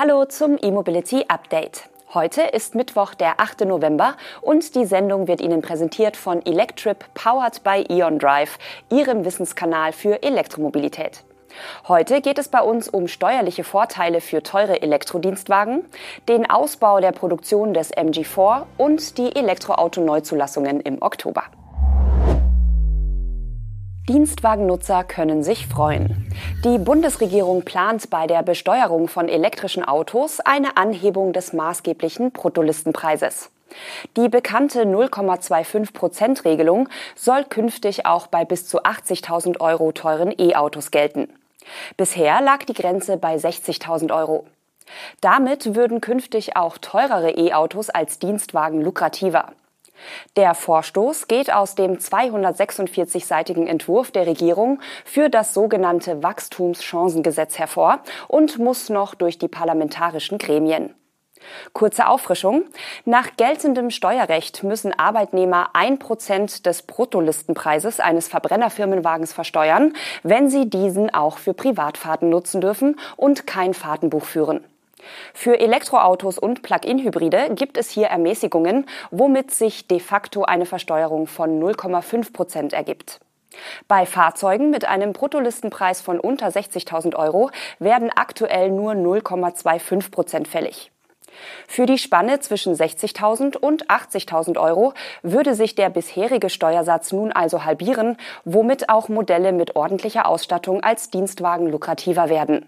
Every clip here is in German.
Hallo zum E-Mobility Update. Heute ist Mittwoch, der 8. November und die Sendung wird Ihnen präsentiert von Electrip Powered by Eon Drive, Ihrem Wissenskanal für Elektromobilität. Heute geht es bei uns um steuerliche Vorteile für teure Elektrodienstwagen, den Ausbau der Produktion des MG4 und die Elektroauto-Neuzulassungen im Oktober. Dienstwagennutzer können sich freuen. Die Bundesregierung plant bei der Besteuerung von elektrischen Autos eine Anhebung des maßgeblichen Bruttolistenpreises. Die bekannte 0,25 Prozent Regelung soll künftig auch bei bis zu 80.000 Euro teuren E-Autos gelten. Bisher lag die Grenze bei 60.000 Euro. Damit würden künftig auch teurere E-Autos als Dienstwagen lukrativer. Der Vorstoß geht aus dem 246-seitigen Entwurf der Regierung für das sogenannte Wachstumschancengesetz hervor und muss noch durch die parlamentarischen Gremien. Kurze Auffrischung. Nach geltendem Steuerrecht müssen Arbeitnehmer ein Prozent des Bruttolistenpreises eines Verbrennerfirmenwagens versteuern, wenn sie diesen auch für Privatfahrten nutzen dürfen und kein Fahrtenbuch führen. Für Elektroautos und Plug-in-Hybride gibt es hier Ermäßigungen, womit sich de facto eine Versteuerung von 0,5 Prozent ergibt. Bei Fahrzeugen mit einem Bruttolistenpreis von unter 60.000 Euro werden aktuell nur 0,25 Prozent fällig. Für die Spanne zwischen 60.000 und 80.000 Euro würde sich der bisherige Steuersatz nun also halbieren, womit auch Modelle mit ordentlicher Ausstattung als Dienstwagen lukrativer werden.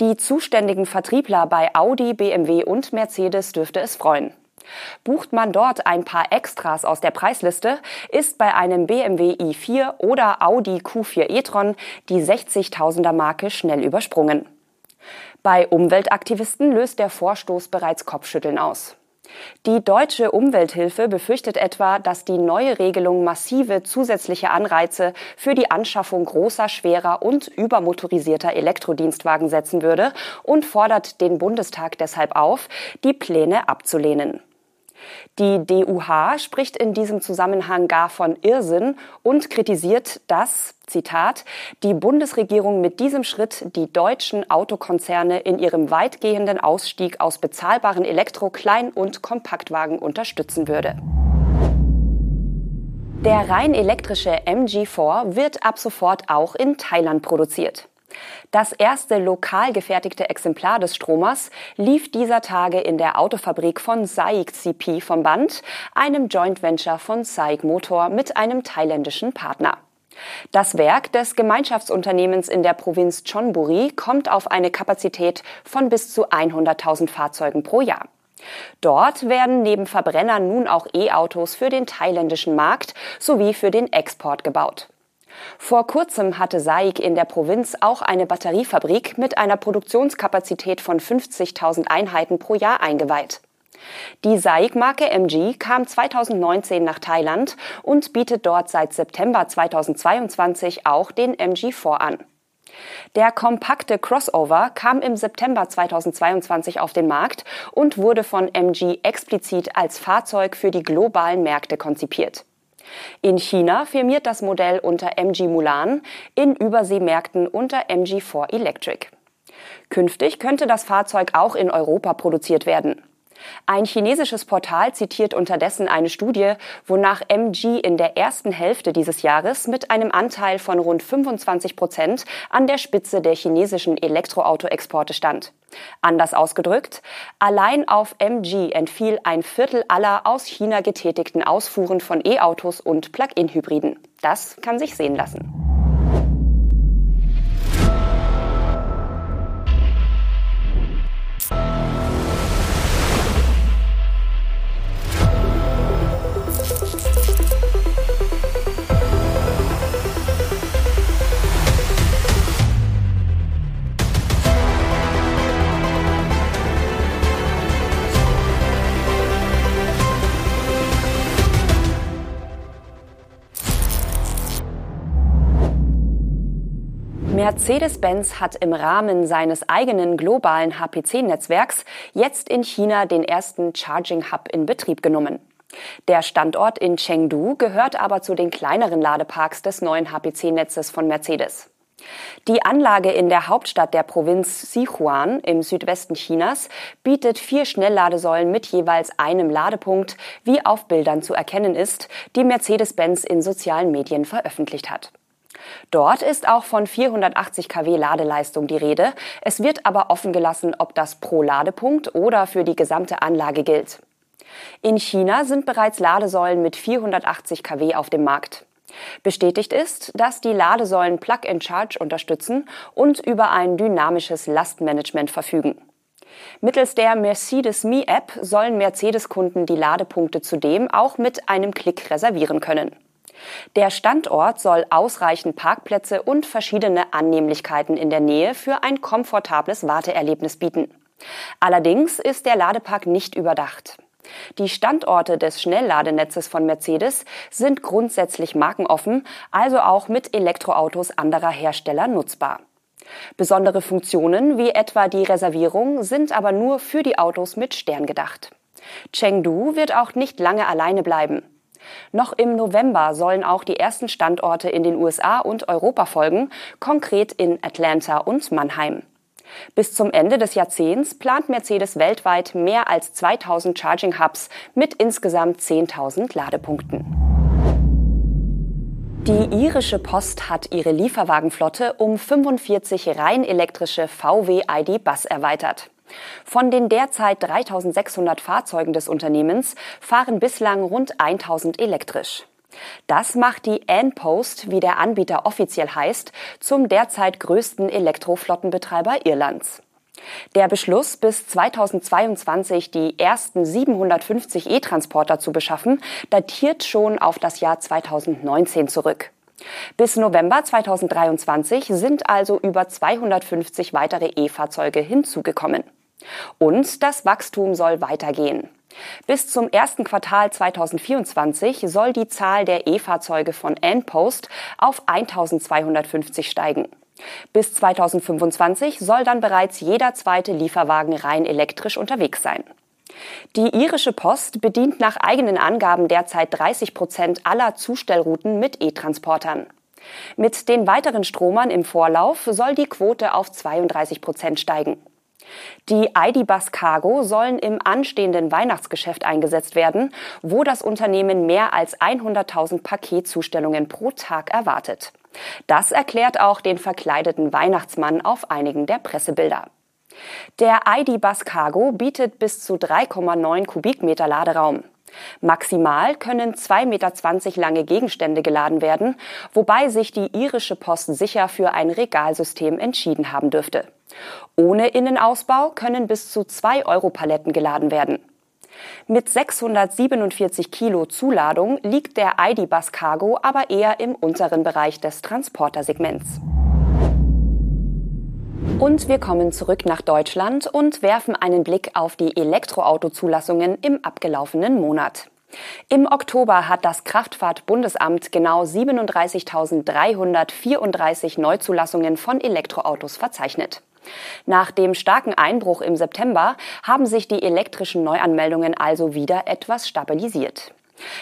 Die zuständigen Vertriebler bei Audi, BMW und Mercedes dürfte es freuen. Bucht man dort ein paar Extras aus der Preisliste, ist bei einem BMW i4 oder Audi Q4 e-tron die 60.000er Marke schnell übersprungen. Bei Umweltaktivisten löst der Vorstoß bereits Kopfschütteln aus. Die deutsche Umwelthilfe befürchtet etwa, dass die neue Regelung massive zusätzliche Anreize für die Anschaffung großer, schwerer und übermotorisierter Elektrodienstwagen setzen würde und fordert den Bundestag deshalb auf, die Pläne abzulehnen. Die DUH spricht in diesem Zusammenhang gar von Irrsinn und kritisiert, dass, Zitat, die Bundesregierung mit diesem Schritt die deutschen Autokonzerne in ihrem weitgehenden Ausstieg aus bezahlbaren Elektro-, Klein- und Kompaktwagen unterstützen würde. Der rein elektrische MG4 wird ab sofort auch in Thailand produziert. Das erste lokal gefertigte Exemplar des Stromers lief dieser Tage in der Autofabrik von SAIC CP vom Band, einem Joint Venture von SAIC Motor mit einem thailändischen Partner. Das Werk des Gemeinschaftsunternehmens in der Provinz Chonburi kommt auf eine Kapazität von bis zu 100.000 Fahrzeugen pro Jahr. Dort werden neben Verbrennern nun auch E-Autos für den thailändischen Markt sowie für den Export gebaut. Vor kurzem hatte SAIC in der Provinz auch eine Batteriefabrik mit einer Produktionskapazität von 50.000 Einheiten pro Jahr eingeweiht. Die SAIC-Marke MG kam 2019 nach Thailand und bietet dort seit September 2022 auch den MG4 an. Der kompakte Crossover kam im September 2022 auf den Markt und wurde von MG explizit als Fahrzeug für die globalen Märkte konzipiert. In China firmiert das Modell unter MG Mulan, in Überseemärkten unter MG4 Electric. Künftig könnte das Fahrzeug auch in Europa produziert werden. Ein chinesisches Portal zitiert unterdessen eine Studie, wonach MG in der ersten Hälfte dieses Jahres mit einem Anteil von rund 25 Prozent an der Spitze der chinesischen Elektroautoexporte stand. Anders ausgedrückt, allein auf MG entfiel ein Viertel aller aus China getätigten Ausfuhren von E-Autos und Plug-in-Hybriden. Das kann sich sehen lassen. Mercedes-Benz hat im Rahmen seines eigenen globalen HPC-Netzwerks jetzt in China den ersten Charging Hub in Betrieb genommen. Der Standort in Chengdu gehört aber zu den kleineren Ladeparks des neuen HPC-Netzes von Mercedes. Die Anlage in der Hauptstadt der Provinz Sichuan im Südwesten Chinas bietet vier Schnellladesäulen mit jeweils einem Ladepunkt, wie auf Bildern zu erkennen ist, die Mercedes-Benz in sozialen Medien veröffentlicht hat. Dort ist auch von 480 kW Ladeleistung die Rede. Es wird aber offen gelassen, ob das pro Ladepunkt oder für die gesamte Anlage gilt. In China sind bereits Ladesäulen mit 480 kW auf dem Markt. Bestätigt ist, dass die Ladesäulen Plug-in-Charge unterstützen und über ein dynamisches Lastmanagement verfügen. Mittels der Mercedes Me App sollen Mercedes-Kunden die Ladepunkte zudem auch mit einem Klick reservieren können. Der Standort soll ausreichend Parkplätze und verschiedene Annehmlichkeiten in der Nähe für ein komfortables Warteerlebnis bieten. Allerdings ist der Ladepark nicht überdacht. Die Standorte des Schnellladenetzes von Mercedes sind grundsätzlich markenoffen, also auch mit Elektroautos anderer Hersteller nutzbar. Besondere Funktionen wie etwa die Reservierung sind aber nur für die Autos mit Stern gedacht. Chengdu wird auch nicht lange alleine bleiben. Noch im November sollen auch die ersten Standorte in den USA und Europa folgen, konkret in Atlanta und Mannheim. Bis zum Ende des Jahrzehnts plant Mercedes weltweit mehr als 2000 Charging Hubs mit insgesamt 10.000 Ladepunkten. Die irische Post hat ihre Lieferwagenflotte um 45 rein elektrische VW ID Bus erweitert. Von den derzeit 3600 Fahrzeugen des Unternehmens fahren bislang rund 1000 elektrisch. Das macht die N-Post, wie der Anbieter offiziell heißt, zum derzeit größten Elektroflottenbetreiber Irlands. Der Beschluss, bis 2022 die ersten 750 E-Transporter zu beschaffen, datiert schon auf das Jahr 2019 zurück. Bis November 2023 sind also über 250 weitere E-Fahrzeuge hinzugekommen. Und das Wachstum soll weitergehen. Bis zum ersten Quartal 2024 soll die Zahl der E-Fahrzeuge von N-Post auf 1250 steigen. Bis 2025 soll dann bereits jeder zweite Lieferwagen rein elektrisch unterwegs sein. Die irische Post bedient nach eigenen Angaben derzeit 30 Prozent aller Zustellrouten mit E-Transportern. Mit den weiteren Stromern im Vorlauf soll die Quote auf 32 Prozent steigen. Die ID-Bus Cargo sollen im anstehenden Weihnachtsgeschäft eingesetzt werden, wo das Unternehmen mehr als 100.000 Paketzustellungen pro Tag erwartet. Das erklärt auch den verkleideten Weihnachtsmann auf einigen der Pressebilder. Der ID-Bus Cargo bietet bis zu 3,9 Kubikmeter Laderaum. Maximal können 2,20 Meter lange Gegenstände geladen werden, wobei sich die irische Post sicher für ein Regalsystem entschieden haben dürfte. Ohne Innenausbau können bis zu 2 Euro Paletten geladen werden. Mit 647 Kilo Zuladung liegt der ID-Bus Cargo aber eher im unteren Bereich des Transportersegments. Und wir kommen zurück nach Deutschland und werfen einen Blick auf die Elektroautozulassungen im abgelaufenen Monat. Im Oktober hat das Kraftfahrtbundesamt genau 37.334 Neuzulassungen von Elektroautos verzeichnet. Nach dem starken Einbruch im September haben sich die elektrischen Neuanmeldungen also wieder etwas stabilisiert.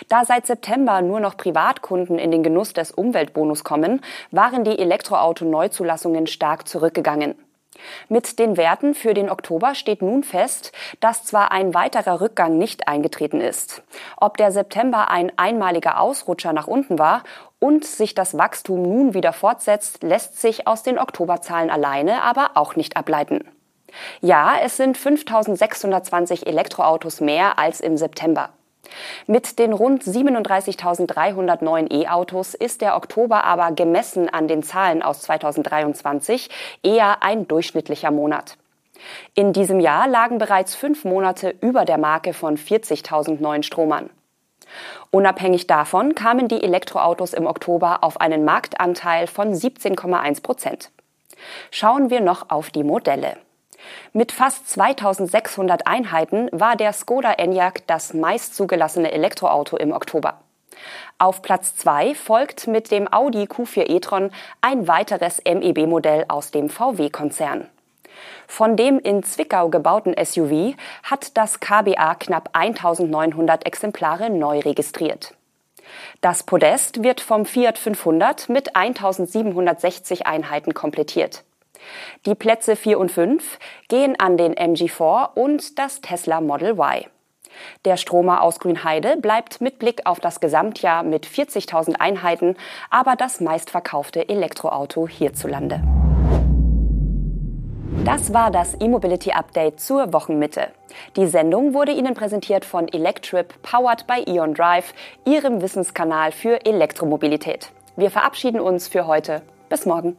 Da seit September nur noch Privatkunden in den Genuss des Umweltbonus kommen, waren die Elektroauto-Neuzulassungen stark zurückgegangen. Mit den Werten für den Oktober steht nun fest, dass zwar ein weiterer Rückgang nicht eingetreten ist. Ob der September ein einmaliger Ausrutscher nach unten war und sich das Wachstum nun wieder fortsetzt, lässt sich aus den Oktoberzahlen alleine aber auch nicht ableiten. Ja, es sind 5620 Elektroautos mehr als im September. Mit den rund 37.300 neuen E-Autos ist der Oktober aber gemessen an den Zahlen aus 2023 eher ein durchschnittlicher Monat. In diesem Jahr lagen bereits fünf Monate über der Marke von 40.000 neuen Stromern. Unabhängig davon kamen die Elektroautos im Oktober auf einen Marktanteil von 17,1 Prozent. Schauen wir noch auf die Modelle. Mit fast 2600 Einheiten war der Skoda Enyaq das meist zugelassene Elektroauto im Oktober. Auf Platz 2 folgt mit dem Audi Q4 e-tron ein weiteres MEB-Modell aus dem VW-Konzern. Von dem in Zwickau gebauten SUV hat das KBA knapp 1900 Exemplare neu registriert. Das Podest wird vom Fiat 500 mit 1760 Einheiten komplettiert. Die Plätze 4 und 5 gehen an den MG4 und das Tesla Model Y. Der Stromer aus Grünheide bleibt mit Blick auf das Gesamtjahr mit 40.000 Einheiten aber das meistverkaufte Elektroauto hierzulande. Das war das E-Mobility Update zur Wochenmitte. Die Sendung wurde Ihnen präsentiert von Electrip, powered by Ion Drive, Ihrem Wissenskanal für Elektromobilität. Wir verabschieden uns für heute. Bis morgen.